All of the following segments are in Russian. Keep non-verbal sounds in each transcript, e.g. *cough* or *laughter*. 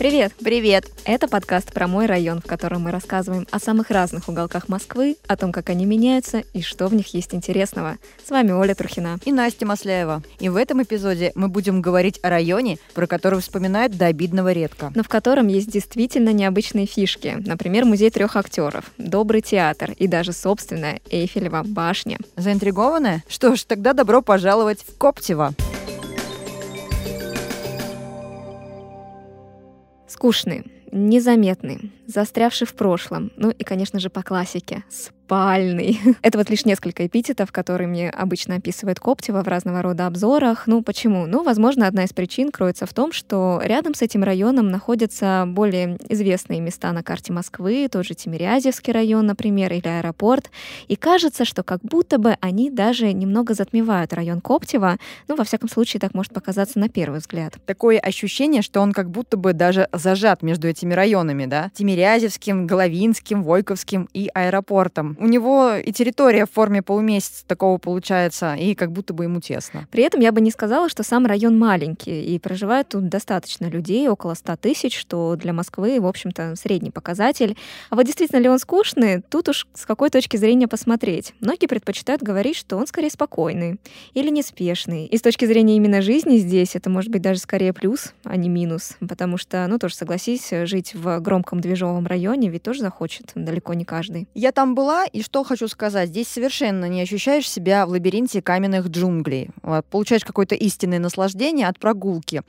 Привет! Привет! Это подкаст про мой район, в котором мы рассказываем о самых разных уголках Москвы, о том, как они меняются и что в них есть интересного. С вами Оля Трухина. И Настя Масляева. И в этом эпизоде мы будем говорить о районе, про который вспоминают до обидного редко. Но в котором есть действительно необычные фишки. Например, музей трех актеров, добрый театр и даже собственная Эйфелева башня. Заинтригованная? Что ж, тогда добро пожаловать в Коптево. Скучный, незаметный, застрявший в прошлом, ну и, конечно же, по классике, с спальный. *laughs* Это вот лишь несколько эпитетов, которые мне обычно описывает Коптева в разного рода обзорах. Ну, почему? Ну, возможно, одна из причин кроется в том, что рядом с этим районом находятся более известные места на карте Москвы, тот же Тимирязевский район, например, или аэропорт. И кажется, что как будто бы они даже немного затмевают район Коптева. Ну, во всяком случае, так может показаться на первый взгляд. Такое ощущение, что он как будто бы даже зажат между этими районами, да? Тимирязевским, Головинским, Войковским и аэропортом у него и территория в форме полумесяца такого получается, и как будто бы ему тесно. При этом я бы не сказала, что сам район маленький, и проживает тут достаточно людей, около 100 тысяч, что для Москвы, в общем-то, средний показатель. А вот действительно ли он скучный, тут уж с какой точки зрения посмотреть. Многие предпочитают говорить, что он скорее спокойный или неспешный. И с точки зрения именно жизни здесь это может быть даже скорее плюс, а не минус, потому что, ну тоже согласись, жить в громком движовом районе ведь тоже захочет далеко не каждый. Я там была, и что хочу сказать, здесь совершенно не ощущаешь себя в лабиринте каменных джунглей. Вот, получаешь какое-то истинное наслаждение от прогулки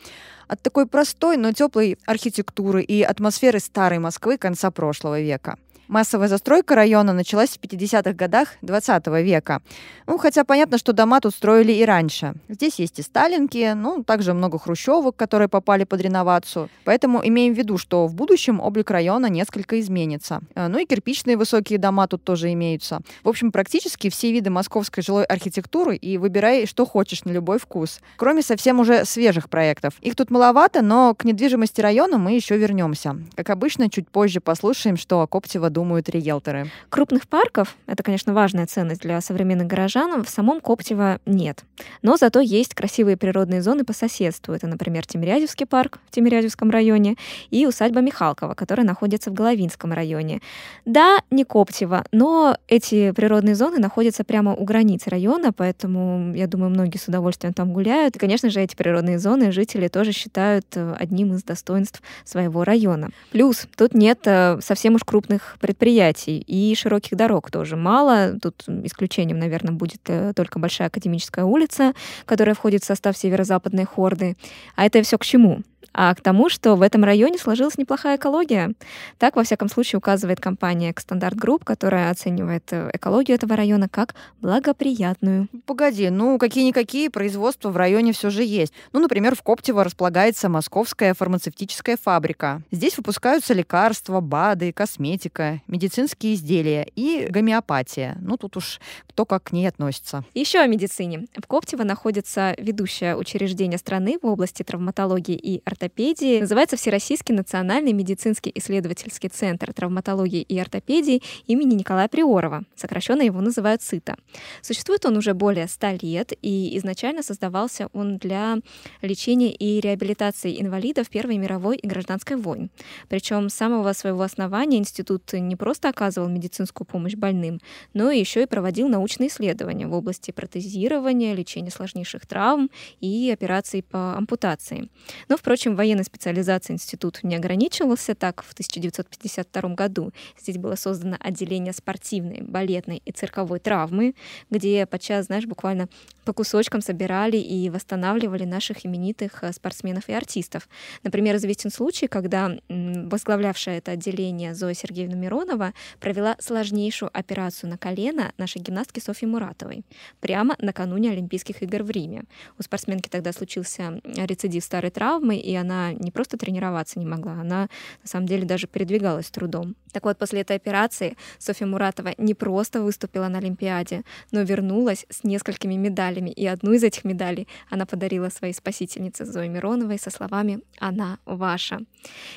от такой простой, но теплой архитектуры и атмосферы старой Москвы конца прошлого века. Массовая застройка района началась в 50-х годах 20 века. Ну, хотя понятно, что дома тут строили и раньше. Здесь есть и сталинки, ну, также много хрущевок, которые попали под реновацию. Поэтому имеем в виду, что в будущем облик района несколько изменится. Э, ну и кирпичные высокие дома тут тоже имеются. В общем, практически все виды московской жилой архитектуры и выбирай, что хочешь на любой вкус. Кроме совсем уже свежих проектов. Их тут маловато, но к недвижимости района мы еще вернемся. Как обычно, чуть позже послушаем, что о Коптево думают думают риэлторы? Крупных парков, это, конечно, важная ценность для современных горожан, в самом Коптево нет. Но зато есть красивые природные зоны по соседству. Это, например, Тимирязевский парк в Тимирязевском районе и усадьба Михалкова, которая находится в Головинском районе. Да, не Коптево, но эти природные зоны находятся прямо у границ района, поэтому, я думаю, многие с удовольствием там гуляют. И, конечно же, эти природные зоны жители тоже считают э, одним из достоинств своего района. Плюс тут нет э, совсем уж крупных предприятий и широких дорог тоже мало. Тут исключением, наверное, будет э, только Большая Академическая улица, которая входит в состав северо-западной хорды. А это все к чему? А к тому, что в этом районе сложилась неплохая экология. Так, во всяком случае, указывает компания Стандарт Групп, которая оценивает э, экологию этого района как благоприятную. Погоди, ну какие-никакие производства в районе все же есть. Ну, например, в Коптево располагается московская фармацевтическая фабрика. Здесь выпускаются лекарства, БАДы, косметика, медицинские изделия и гомеопатия. Ну, тут уж кто как к ней относится. Еще о медицине. В Коптево находится ведущее учреждение страны в области травматологии и ортопедии. Называется Всероссийский национальный медицинский исследовательский центр травматологии и ортопедии имени Николая Приорова. Сокращенно его называют ЦИТа. Существует он уже более 100 лет, и изначально создавался он для лечения и реабилитации инвалидов Первой мировой и гражданской войн. Причем с самого своего основания институт не просто оказывал медицинскую помощь больным, но еще и проводил научные исследования в области протезирования, лечения сложнейших травм и операций по ампутации. Но, впрочем, Впрочем, военной специализацией институт не ограничивался. Так, в 1952 году здесь было создано отделение спортивной, балетной и цирковой травмы, где подчас, знаешь, буквально по кусочкам собирали и восстанавливали наших именитых э, спортсменов и артистов. Например, известен случай, когда возглавлявшая это отделение Зоя Сергеевна Миронова провела сложнейшую операцию на колено нашей гимнастки Софьи Муратовой прямо накануне Олимпийских игр в Риме. У спортсменки тогда случился рецидив старой травмы, и она не просто тренироваться не могла, она на самом деле даже передвигалась трудом. Так вот, после этой операции Софья Муратова не просто выступила на Олимпиаде, но вернулась с несколькими медалями, и одну из этих медалей она подарила своей спасительнице Зое Мироновой со словами «Она ваша».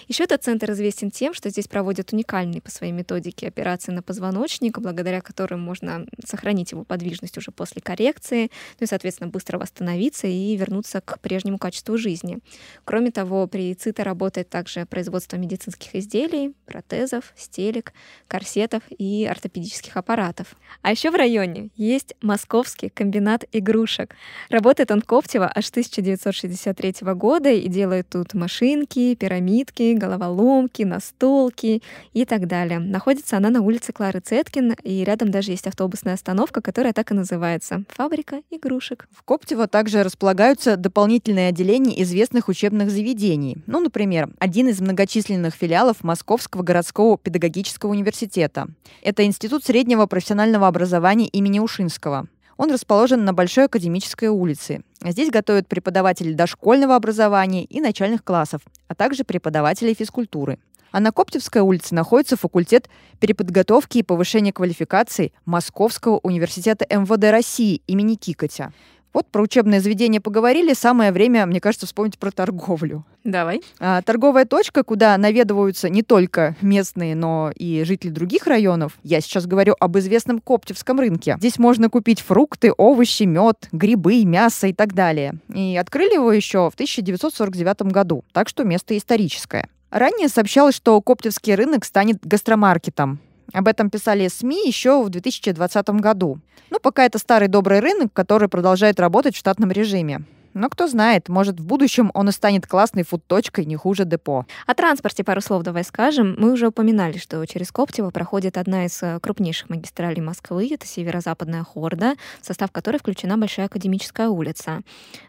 Еще этот центр известен тем, что здесь проводят уникальные по своей методике операции на позвоночник, благодаря которым можно сохранить его подвижность уже после коррекции, ну и, соответственно, быстро восстановиться и вернуться к прежнему качеству жизни. Кроме Кроме того, при ЦИТа работает также производство медицинских изделий, протезов, стелек, корсетов и ортопедических аппаратов. А еще в районе есть московский комбинат игрушек. Работает он в Коптево аж 1963 года и делает тут машинки, пирамидки, головоломки, настолки и так далее. Находится она на улице Клары Цеткин, и рядом даже есть автобусная остановка, которая так и называется — «Фабрика игрушек». В Коптево также располагаются дополнительные отделения известных учебных заведений. Ну, например, один из многочисленных филиалов Московского городского педагогического университета. Это Институт среднего профессионального образования имени Ушинского. Он расположен на Большой академической улице. Здесь готовят преподавателей дошкольного образования и начальных классов, а также преподавателей физкультуры. А на Коптевской улице находится факультет переподготовки и повышения квалификации Московского университета МВД России имени Кикотя. Вот про учебное заведение поговорили, самое время, мне кажется, вспомнить про торговлю. Давай. А, торговая точка, куда наведываются не только местные, но и жители других районов. Я сейчас говорю об известном Коптевском рынке. Здесь можно купить фрукты, овощи, мед, грибы, мясо и так далее. И открыли его еще в 1949 году, так что место историческое. Ранее сообщалось, что Коптевский рынок станет гастромаркетом. Об этом писали СМИ еще в 2020 году. Ну, пока это старый добрый рынок, который продолжает работать в штатном режиме. Но кто знает, может, в будущем он и станет классной фуд-точкой не хуже депо. О транспорте пару слов давай скажем. Мы уже упоминали, что через Коптево проходит одна из э, крупнейших магистралей Москвы. Это северо-западная Хорда, в состав которой включена Большая Академическая улица.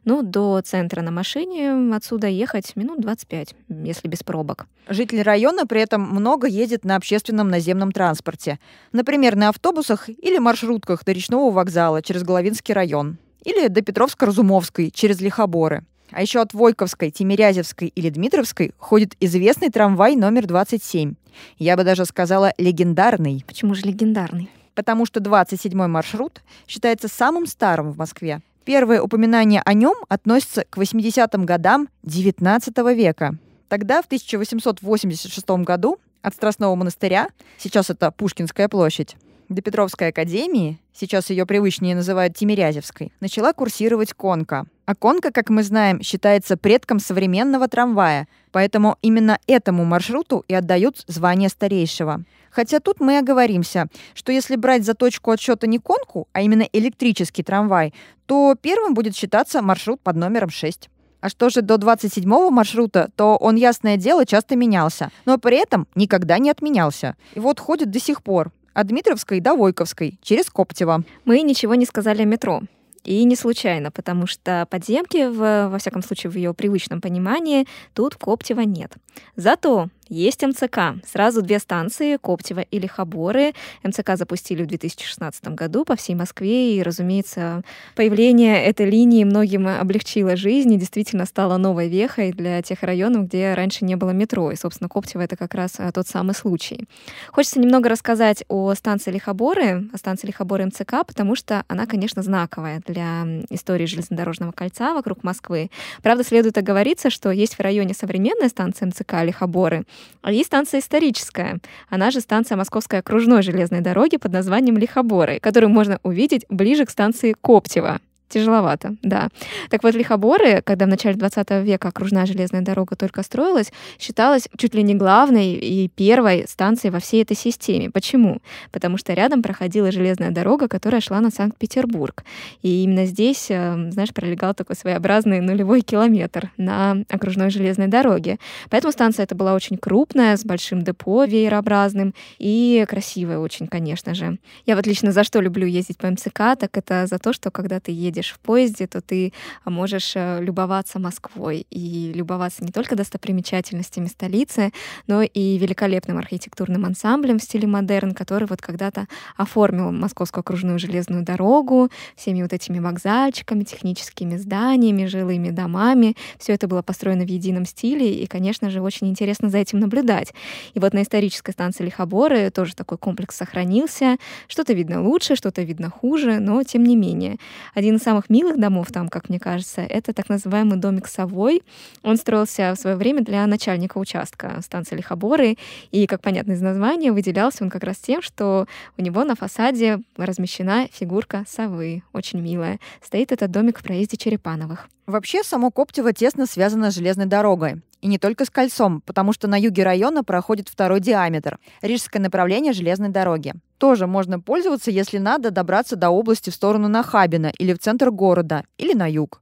Ну, до центра на машине отсюда ехать минут 25, если без пробок. Жители района при этом много ездят на общественном наземном транспорте. Например, на автобусах или маршрутках до речного вокзала через Головинский район или до Петровско-Разумовской через Лихоборы. А еще от Войковской, Тимирязевской или Дмитровской ходит известный трамвай номер 27. Я бы даже сказала легендарный. Почему же легендарный? Потому что 27-й маршрут считается самым старым в Москве. Первое упоминание о нем относится к 80-м годам XIX века. Тогда, в 1886 году, от Страстного монастыря, сейчас это Пушкинская площадь, до Петровской академии, сейчас ее привычнее называют Тимирязевской, начала курсировать конка. А конка, как мы знаем, считается предком современного трамвая, поэтому именно этому маршруту и отдают звание старейшего. Хотя тут мы оговоримся, что если брать за точку отсчета не конку, а именно электрический трамвай, то первым будет считаться маршрут под номером 6. А что же до 27-го маршрута, то он, ясное дело, часто менялся, но при этом никогда не отменялся. И вот ходит до сих пор от Дмитровской до Войковской, через Коптево. Мы ничего не сказали о метро. И не случайно, потому что подземки, в, во всяком случае, в ее привычном понимании, тут в Коптево нет. Зато есть МЦК. Сразу две станции, Коптево и Лихоборы. МЦК запустили в 2016 году по всей Москве, и, разумеется, появление этой линии многим облегчило жизнь и действительно стало новой вехой для тех районов, где раньше не было метро. И, собственно, Коптево — это как раз а, тот самый случай. Хочется немного рассказать о станции Лихоборы, о станции Лихоборы МЦК, потому что она, конечно, знаковая для истории железнодорожного кольца вокруг Москвы. Правда, следует оговориться, что есть в районе современная станция МЦК Лихоборы, а есть станция историческая. Она же станция Московской окружной железной дороги под названием Лихоборы, которую можно увидеть ближе к станции Коптева. Тяжеловато, да. Так вот, Лихоборы, когда в начале 20 века окружная железная дорога только строилась, считалась чуть ли не главной и первой станцией во всей этой системе. Почему? Потому что рядом проходила железная дорога, которая шла на Санкт-Петербург. И именно здесь, э, знаешь, пролегал такой своеобразный нулевой километр на окружной железной дороге. Поэтому станция эта была очень крупная, с большим депо веерообразным и красивая очень, конечно же. Я вот лично за что люблю ездить по МЦК, так это за то, что когда ты едешь едешь в поезде, то ты можешь э, любоваться Москвой и любоваться не только достопримечательностями столицы, но и великолепным архитектурным ансамблем в стиле модерн, который вот когда-то оформил Московскую окружную железную дорогу, всеми вот этими вокзальчиками, техническими зданиями, жилыми домами. Все это было построено в едином стиле, и, конечно же, очень интересно за этим наблюдать. И вот на исторической станции Лихоборы тоже такой комплекс сохранился. Что-то видно лучше, что-то видно хуже, но тем не менее. Один из самых милых домов там, как мне кажется, это так называемый домик Совой. Он строился в свое время для начальника участка станции Лихоборы, и, как понятно из названия, выделялся он как раз тем, что у него на фасаде размещена фигурка совы, очень милая. Стоит этот домик в проезде Черепановых. Вообще, само Коптево тесно связано с железной дорогой. И не только с кольцом, потому что на юге района проходит второй диаметр – рижское направление железной дороги. Тоже можно пользоваться, если надо добраться до области в сторону Нахабина или в центр города, или на юг.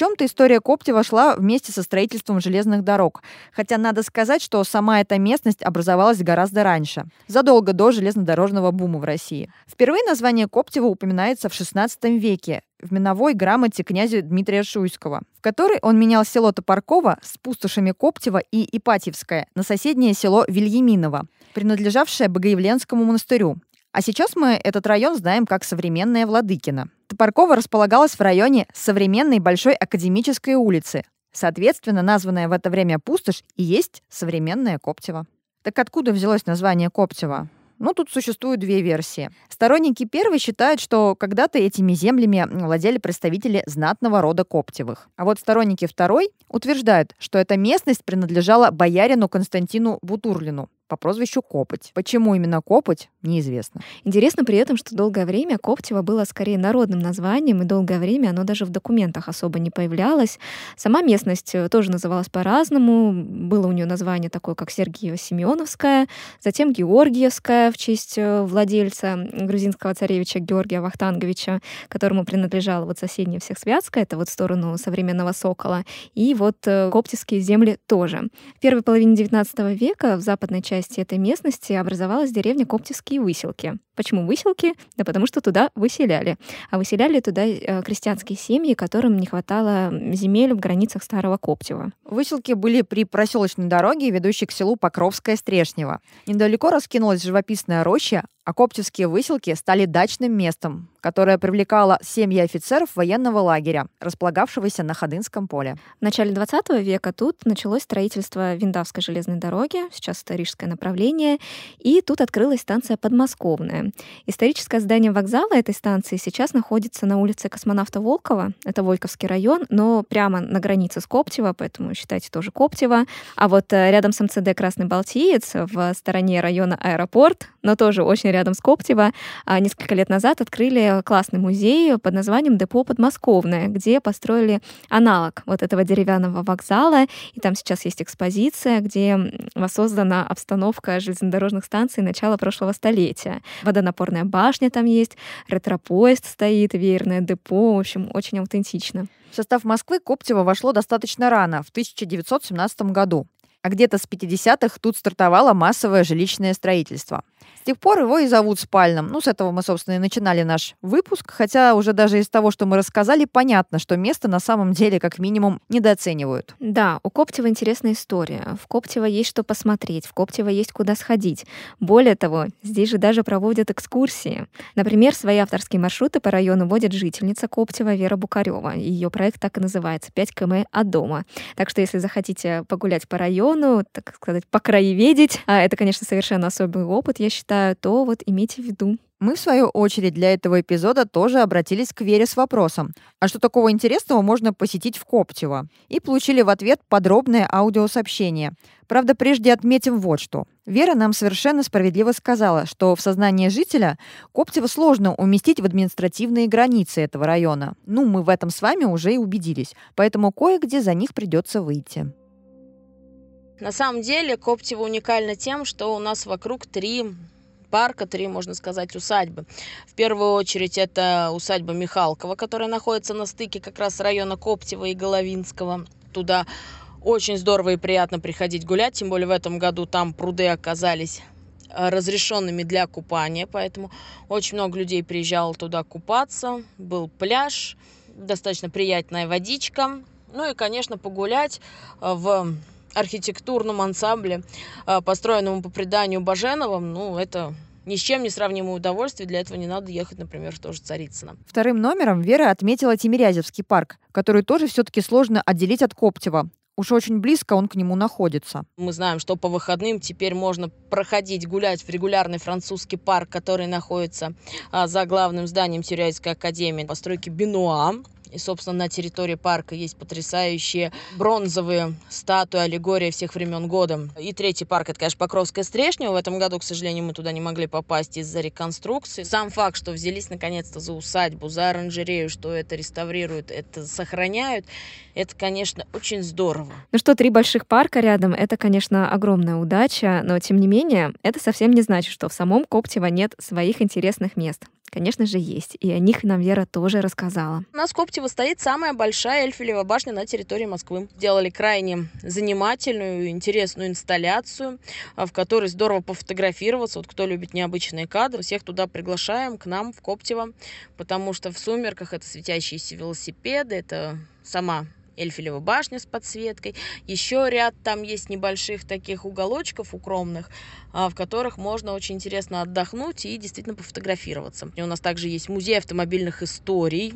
Чем-то история Коптева шла вместе со строительством железных дорог. Хотя надо сказать, что сама эта местность образовалась гораздо раньше, задолго до железнодорожного бума в России. Впервые название Коптева упоминается в XVI веке в миновой грамоте князя Дмитрия Шуйского, в которой он менял село Топорково с пустошами Коптева и Ипатьевское на соседнее село Вильяминово, принадлежавшее Богоявленскому монастырю. А сейчас мы этот район знаем как современное Владыкино. Топорково располагалось в районе современной Большой Академической улицы. Соответственно, названная в это время пустошь и есть современная Коптево. Так откуда взялось название Коптево? Ну, тут существуют две версии. Сторонники первой считают, что когда-то этими землями владели представители знатного рода Коптевых. А вот сторонники второй утверждают, что эта местность принадлежала боярину Константину Бутурлину по прозвищу Копоть. Почему именно Копоть, неизвестно. Интересно при этом, что долгое время Коптево было скорее народным названием, и долгое время оно даже в документах особо не появлялось. Сама местность э, тоже называлась по-разному. Было у нее название такое, как Сергиево-Семеновская, затем Георгиевская в честь э, владельца грузинского царевича Георгия Вахтанговича, которому принадлежала вот соседняя всех Святская, это вот в сторону современного Сокола, и вот э, коптевские земли тоже. В первой половине XIX века в западной части части этой местности образовалась деревня Коптевские выселки. Почему выселки? Да потому что туда выселяли. А выселяли туда э, крестьянские семьи, которым не хватало земель в границах Старого Коптева. Выселки были при проселочной дороге, ведущей к селу Покровское Стрешнево. Недалеко раскинулась живописная роща, а коптевские выселки стали дачным местом, которое привлекало семьи офицеров военного лагеря, располагавшегося на Ходынском поле. В начале 20 века тут началось строительство Виндавской железной дороги, сейчас это рижское направление, и тут открылась станция Подмосковная. Историческое здание вокзала этой станции сейчас находится на улице космонавта Волкова, это Войковский район, но прямо на границе с Коптево, поэтому считайте тоже Коптево. А вот э, рядом с МЦД «Красный Балтиец» в стороне района аэропорт, но тоже очень рядом с Коптево, а, несколько лет назад открыли классный музей под названием «Депо Подмосковное», где построили аналог вот этого деревянного вокзала, и там сейчас есть экспозиция, где воссоздана обстановка железнодорожных станций начала прошлого столетия. Водонапорная башня там есть, ретропоезд стоит, веерное депо, в общем, очень аутентично. В состав Москвы Коптево вошло достаточно рано, в 1917 году а где-то с 50-х тут стартовало массовое жилищное строительство. С тех пор его и зовут спальным. Ну, с этого мы, собственно, и начинали наш выпуск, хотя уже даже из того, что мы рассказали, понятно, что место на самом деле как минимум недооценивают. Да, у Коптева интересная история. В Коптево есть что посмотреть, в Коптево есть куда сходить. Более того, здесь же даже проводят экскурсии. Например, свои авторские маршруты по району водит жительница Коптева Вера Букарева. Ее проект так и называется «5 км от дома». Так что, если захотите погулять по району, так сказать, по краеведить, а это, конечно, совершенно особый опыт, я считаю, считаю, то вот имейте в виду. Мы, в свою очередь, для этого эпизода тоже обратились к Вере с вопросом, а что такого интересного можно посетить в Коптево? И получили в ответ подробное аудиосообщение. Правда, прежде отметим вот что. Вера нам совершенно справедливо сказала, что в сознании жителя Коптево сложно уместить в административные границы этого района. Ну, мы в этом с вами уже и убедились, поэтому кое-где за них придется выйти. На самом деле Коптево уникально тем, что у нас вокруг три парка, три, можно сказать, усадьбы. В первую очередь это усадьба Михалкова, которая находится на стыке как раз района Коптева и Головинского. Туда очень здорово и приятно приходить гулять, тем более в этом году там пруды оказались э, разрешенными для купания, поэтому очень много людей приезжало туда купаться. Был пляж, достаточно приятная водичка. Ну и, конечно, погулять э, в архитектурном ансамбле, а, построенному по преданию Баженовым, ну, это ни с чем не сравнимое удовольствие. Для этого не надо ехать, например, в то же Царицыно. Вторым номером Вера отметила Тимирязевский парк, который тоже все-таки сложно отделить от Коптева. Уж очень близко он к нему находится. Мы знаем, что по выходным теперь можно проходить, гулять в регулярный французский парк, который находится а, за главным зданием Тюряйской академии постройки Бенуа И, собственно, на территории парка есть потрясающие бронзовые статуи, аллегория всех времен года. И третий парк, это, конечно, Покровская Стрешня. В этом году, к сожалению, мы туда не могли попасть из-за реконструкции. Сам факт, что взялись наконец-то за усадьбу, за оранжерею, что это реставрируют, это сохраняют, это, конечно, очень здорово. Ну что, три больших парка рядом, это, конечно, огромная удача, но, тем не менее, это совсем не значит, что в самом Коптево нет своих интересных мест. Конечно же, есть. И о них нам Вера тоже рассказала. У нас Коптево стоит самая большая Эльфелева башня на территории Москвы. Делали крайне занимательную, интересную инсталляцию, а, в которой здорово пофотографироваться. Вот кто любит необычные кадры, всех туда приглашаем к нам в Коптево, потому что в сумерках это светящиеся велосипеды, это сама Эльфелева башня с подсветкой. Еще ряд там есть небольших таких уголочков укромных, а, в которых можно очень интересно отдохнуть и действительно пофотографироваться. И у нас также есть музей автомобильных историй,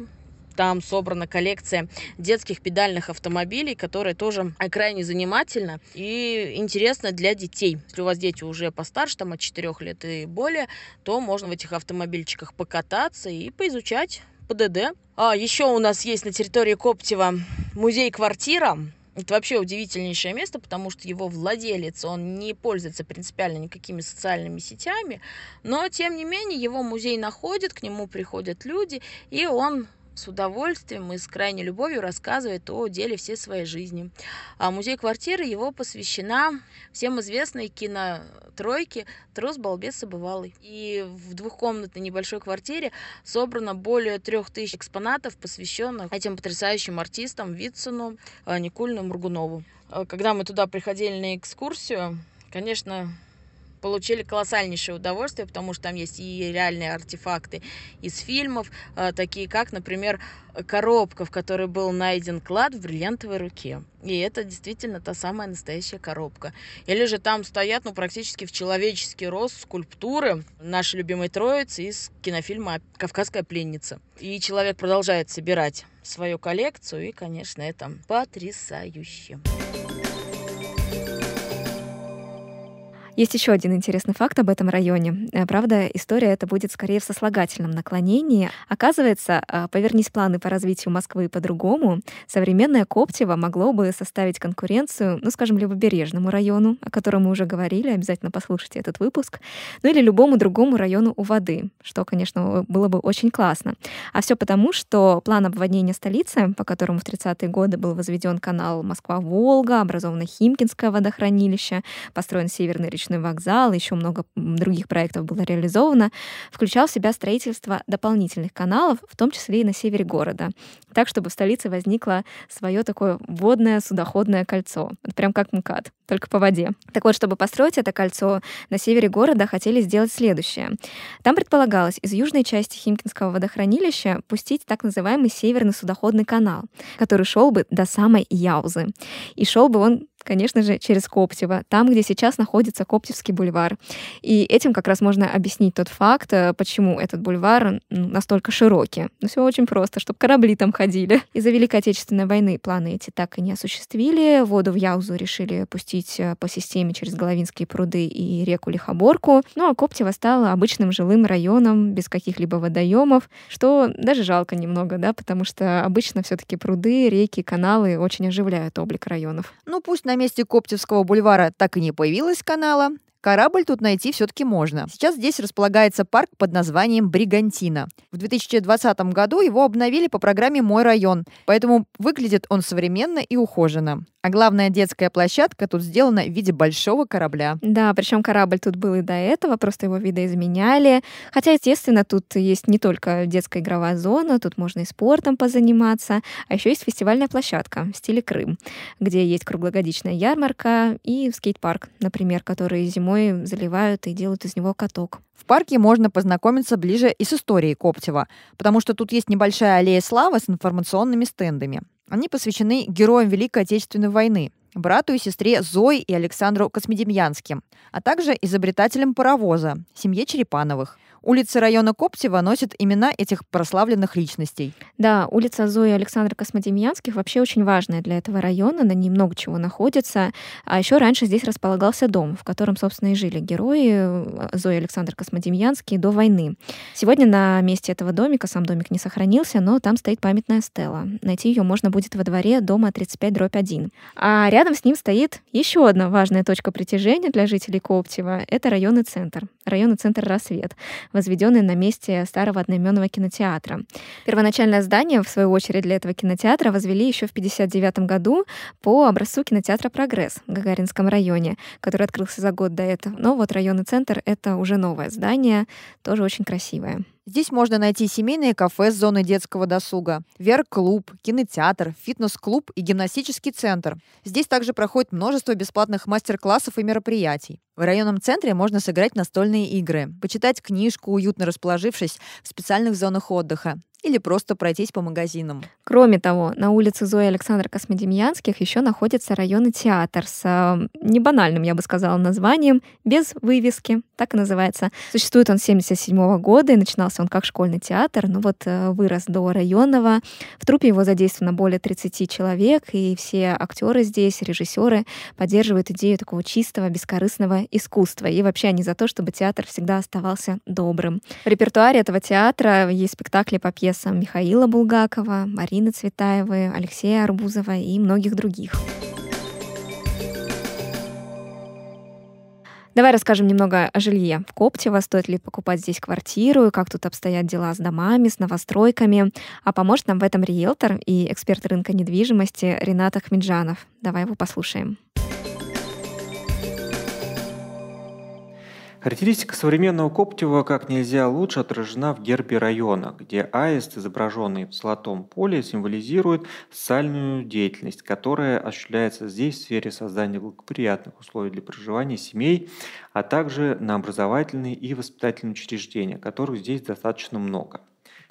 там собрана коллекция детских педальных автомобилей, которая тоже крайне занимательна и интересна для детей. Если у вас дети уже постарше, там от 4 лет и более, то можно в этих автомобильчиках покататься и поизучать ПДД. А, еще у нас есть на территории Коптева музей-квартира. Это вообще удивительнейшее место, потому что его владелец, он не пользуется принципиально никакими социальными сетями, но тем не менее его музей находит, к нему приходят люди, и он с удовольствием и с крайней любовью рассказывает о деле всей своей жизни. А музей квартиры его посвящена всем известной кинотройке «Трус, балбес и бывалый». И в двухкомнатной небольшой квартире собрано более трех тысяч экспонатов, посвященных этим потрясающим артистам Вицину, Никульну и Мургунову. Когда мы туда приходили на экскурсию, конечно, получили колоссальнейшее удовольствие, потому что там есть и реальные артефакты из фильмов, а, такие как, например, коробка, в которой был найден клад в бриллиантовой руке. И это действительно та самая настоящая коробка. Или же там стоят, ну, практически в человеческий рост скульптуры нашей любимой троицы из кинофильма «Кавказская пленница». И человек продолжает собирать свою коллекцию, и, конечно, это потрясающе. Есть еще один интересный факт об этом районе. Э, правда, история эта будет скорее в сослагательном наклонении. Оказывается, э, повернись планы по развитию Москвы по-другому, современное Коптево могло бы составить конкуренцию, ну, скажем, левобережному району, о котором мы уже говорили, обязательно послушайте этот выпуск, ну или любому другому району у воды, что, конечно, было бы очень классно. А все потому, что план обводнения столицы, по которому в 30-е годы был возведен канал Москва-Волга, образовано Химкинское водохранилище, построен Северный речной речной вокзал, еще много других проектов было реализовано, включал в себя строительство дополнительных каналов, в том числе и на севере города, так, чтобы в столице возникло свое такое водное судоходное кольцо, прям как МКАД, только по воде. Так вот, чтобы построить это кольцо, на севере города хотели сделать следующее. Там предполагалось из южной части Химкинского водохранилища пустить так называемый северный судоходный канал, который шел бы до самой Яузы. И шел бы он конечно же, через Коптево, там, где сейчас находится Коптевский бульвар. И этим как раз можно объяснить тот факт, э, почему этот бульвар настолько широкий. Ну, все очень просто, чтобы корабли там ходили. Из-за Великой Отечественной войны планы эти так и не осуществили. Воду в Яузу решили пустить э, по системе через Головинские пруды и реку Лихоборку. Ну, а Коптево стало обычным жилым районом без каких-либо водоемов, что даже жалко немного, да, потому что обычно все-таки пруды, реки, каналы очень оживляют облик районов. Ну, пусть на на месте Коптевского бульвара так и не появилось канала, Корабль тут найти все-таки можно. Сейчас здесь располагается парк под названием Бригантина. В 2020 году его обновили по программе «Мой район», поэтому выглядит он современно и ухоженно. А главная детская площадка тут сделана в виде большого корабля. Да, причем корабль тут был и до этого, просто его видоизменяли. Хотя, естественно, тут есть не только детская игровая зона, тут можно и спортом позаниматься, а еще есть фестивальная площадка в стиле Крым, где есть круглогодичная ярмарка и скейт-парк, например, который зимой заливают и делают из него каток. В парке можно познакомиться ближе и с историей Коптева, потому что тут есть небольшая аллея славы с информационными стендами. Они посвящены героям Великой Отечественной войны. Брату и сестре Зои и Александру Космедемьянским, а также изобретателям паровоза, семье Черепановых. Улицы района Коптева носят имена этих прославленных личностей. Да, улица Зои Александра Космодемьянских вообще очень важная для этого района, на ней много чего находится. А еще раньше здесь располагался дом, в котором, собственно, и жили герои э, Зои Александр Космодемьянский до войны. Сегодня на месте этого домика, сам домик не сохранился, но там стоит памятная стела. Найти ее можно будет во дворе дома 35 дробь 1. А рядом с ним стоит еще одна важная точка притяжения для жителей Коптева. Это районный центр. Районный центр «Рассвет» возведенный на месте старого одноименного кинотеатра. Первоначальное здание, в свою очередь, для этого кинотеатра возвели еще в 1959 году по образцу кинотеатра «Прогресс» в Гагаринском районе, который открылся за год до этого. Но вот районный центр — это уже новое здание, тоже очень красивое. Здесь можно найти семейные кафе с зоной детского досуга, верк-клуб, кинотеатр, фитнес-клуб и гимнастический центр. Здесь также проходит множество бесплатных мастер-классов и мероприятий. В районном центре можно сыграть настольные игры, почитать книжку, уютно расположившись в специальных зонах отдыха, или просто пройтись по магазинам. Кроме того, на улице Зои Александра Космодемьянских еще находится районный театр с э, небанальным, я бы сказала, названием «Без вывески», так и называется. Существует он с 1977 года, и начинался он как школьный театр, но вот э, вырос до районного. В трупе его задействовано более 30 человек, и все актеры здесь, режиссеры поддерживают идею такого чистого, бескорыстного искусства. И вообще они за то, чтобы театр всегда оставался добрым. В репертуаре этого театра есть спектакли по пьесам Михаила Булгакова, Марины Цветаевой, Алексея Арбузова и многих других. Давай расскажем немного о жилье в Коптево. Стоит ли покупать здесь квартиру, как тут обстоят дела с домами, с новостройками. А поможет нам в этом риэлтор и эксперт рынка недвижимости Ренат Ахмеджанов. Давай его послушаем. Характеристика современного Коптева как нельзя лучше отражена в гербе района, где аист, изображенный в золотом поле, символизирует социальную деятельность, которая осуществляется здесь в сфере создания благоприятных условий для проживания семей, а также на образовательные и воспитательные учреждения, которых здесь достаточно много.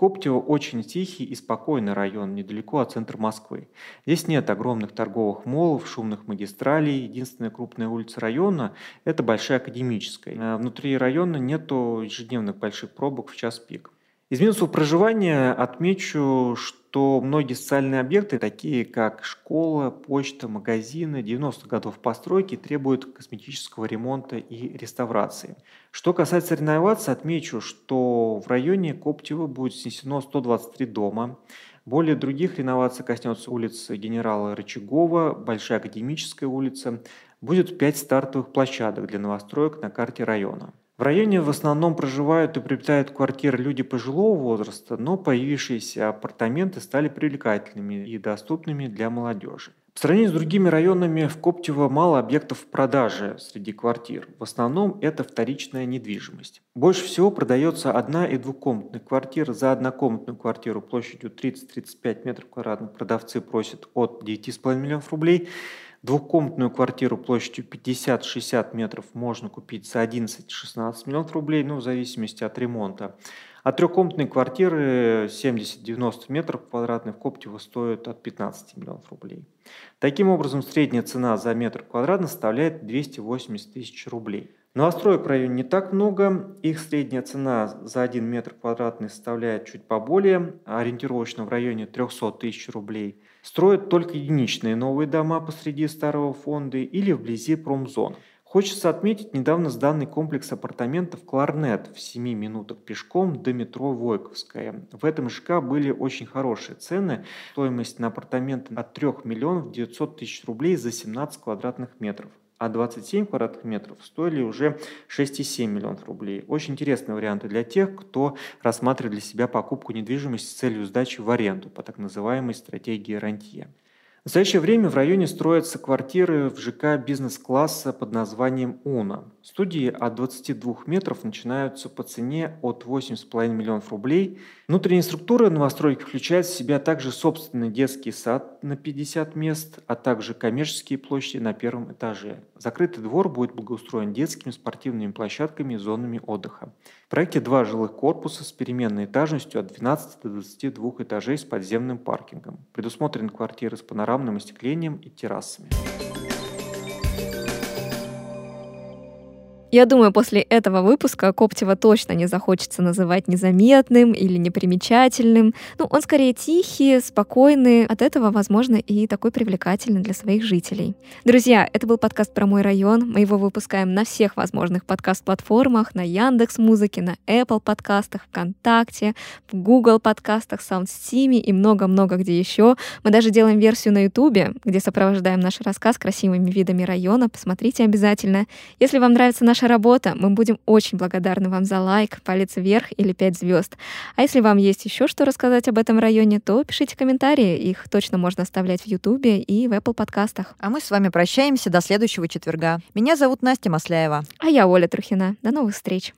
Коптево очень тихий и спокойный район, недалеко от центра Москвы. Здесь нет огромных торговых молов, шумных магистралей. Единственная крупная улица района – это Большая Академическая. Э, внутри района нет ежедневных больших пробок в час пик. Из минусов проживания отмечу, что многие социальные объекты, такие как школа, почта, магазины 90-х годов постройки, требуют косметического ремонта и реставрации. Что касается реновации, отмечу, что в районе Коптева будет снесено 123 дома. Более других реноваций коснется улицы генерала Рычагова, Большая Академическая улица. Будет 5 стартовых площадок для новостроек на карте района. В районе в основном проживают и приобретают квартиры люди пожилого возраста, но появившиеся апартаменты стали привлекательными и доступными для молодежи. В сравнении с другими районами в Коптево мало объектов в продаже среди квартир. В основном это вторичная недвижимость. Больше всего продается одна- и двухкомнатных квартир. За однокомнатную квартиру площадью 30-35 метров квадратных продавцы просят от 9,5 миллионов рублей. Двухкомнатную квартиру площадью 50-60 метров можно купить за 11-16 миллионов рублей, ну, в зависимости от ремонта. А трехкомнатные квартиры 70-90 метров квадратных в Коптево стоят от 15 миллионов рублей. Таким образом, средняя цена за метр квадратный составляет 280 тысяч рублей. Новостроек в районе не так много. Их средняя цена за 1 метр квадратный составляет чуть поболее, ориентировочно в районе 300 тысяч рублей. Строят только единичные новые дома посреди старого фонда или вблизи промзон. Хочется отметить недавно сданный комплекс апартаментов «Кларнет» в 7 минутах пешком до метро Войковская. В этом ЖК были очень хорошие цены. Стоимость на апартаменты от 3 миллионов 900 тысяч рублей за 17 квадратных метров а 27 квадратных метров стоили уже 6,7 миллионов рублей. Очень интересные варианты для тех, кто рассматривает для себя покупку недвижимости с целью сдачи в аренду по так называемой стратегии рантье. В настоящее время в районе строятся квартиры в ЖК бизнес-класса под названием «Уна». Студии от 22 метров начинаются по цене от 8,5 миллионов рублей. Внутренняя структура новостройки включает в себя также собственный детский сад на 50 мест, а также коммерческие площади на первом этаже. Закрытый двор будет благоустроен детскими спортивными площадками и зонами отдыха. В проекте два жилых корпуса с переменной этажностью от 12 до 22 этажей с подземным паркингом. Предусмотрены квартиры с панорамным остеклением и террасами. Я думаю, после этого выпуска Коптева точно не захочется называть незаметным или непримечательным. Ну, он скорее тихий, спокойный. От этого, возможно, и такой привлекательный для своих жителей. Друзья, это был подкаст про мой район. Мы его выпускаем на всех возможных подкаст-платформах, на Яндекс Музыке, на Apple подкастах, ВКонтакте, в Google подкастах, SoundSteam и много-много где еще. Мы даже делаем версию на YouTube, где сопровождаем наш рассказ красивыми видами района. Посмотрите обязательно. Если вам нравится наша работа, мы будем очень благодарны вам за лайк, палец вверх или 5 звезд. А если вам есть еще что рассказать об этом районе, то пишите комментарии. Их точно можно оставлять в YouTube и в Apple подкастах. А мы с вами прощаемся до следующего четверга. Меня зовут Настя Масляева. А я Оля Трухина. До новых встреч.